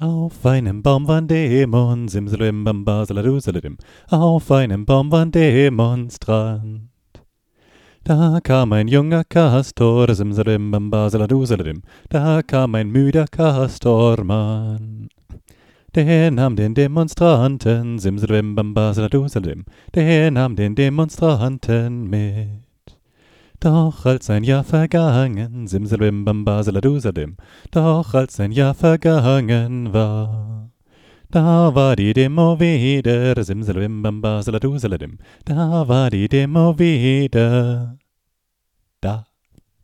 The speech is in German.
Auf einem Baum war ein Dämon, simsalim bamba auf einem Baum war ein. Da kam ein junger Kastor, simsalim bamba saladusalim, da kam ein müder Kastormann. Der nahm den Demonstranten, simsalim bamba der nahm den Demonstranten mit. Doch als ein Jahr vergangen, simsalabim bamba saladusadim, doch als ein Jahr vergangen war, da war die Demo wieder, simsalabim bamba saladusaladim, da war die Demo wieder.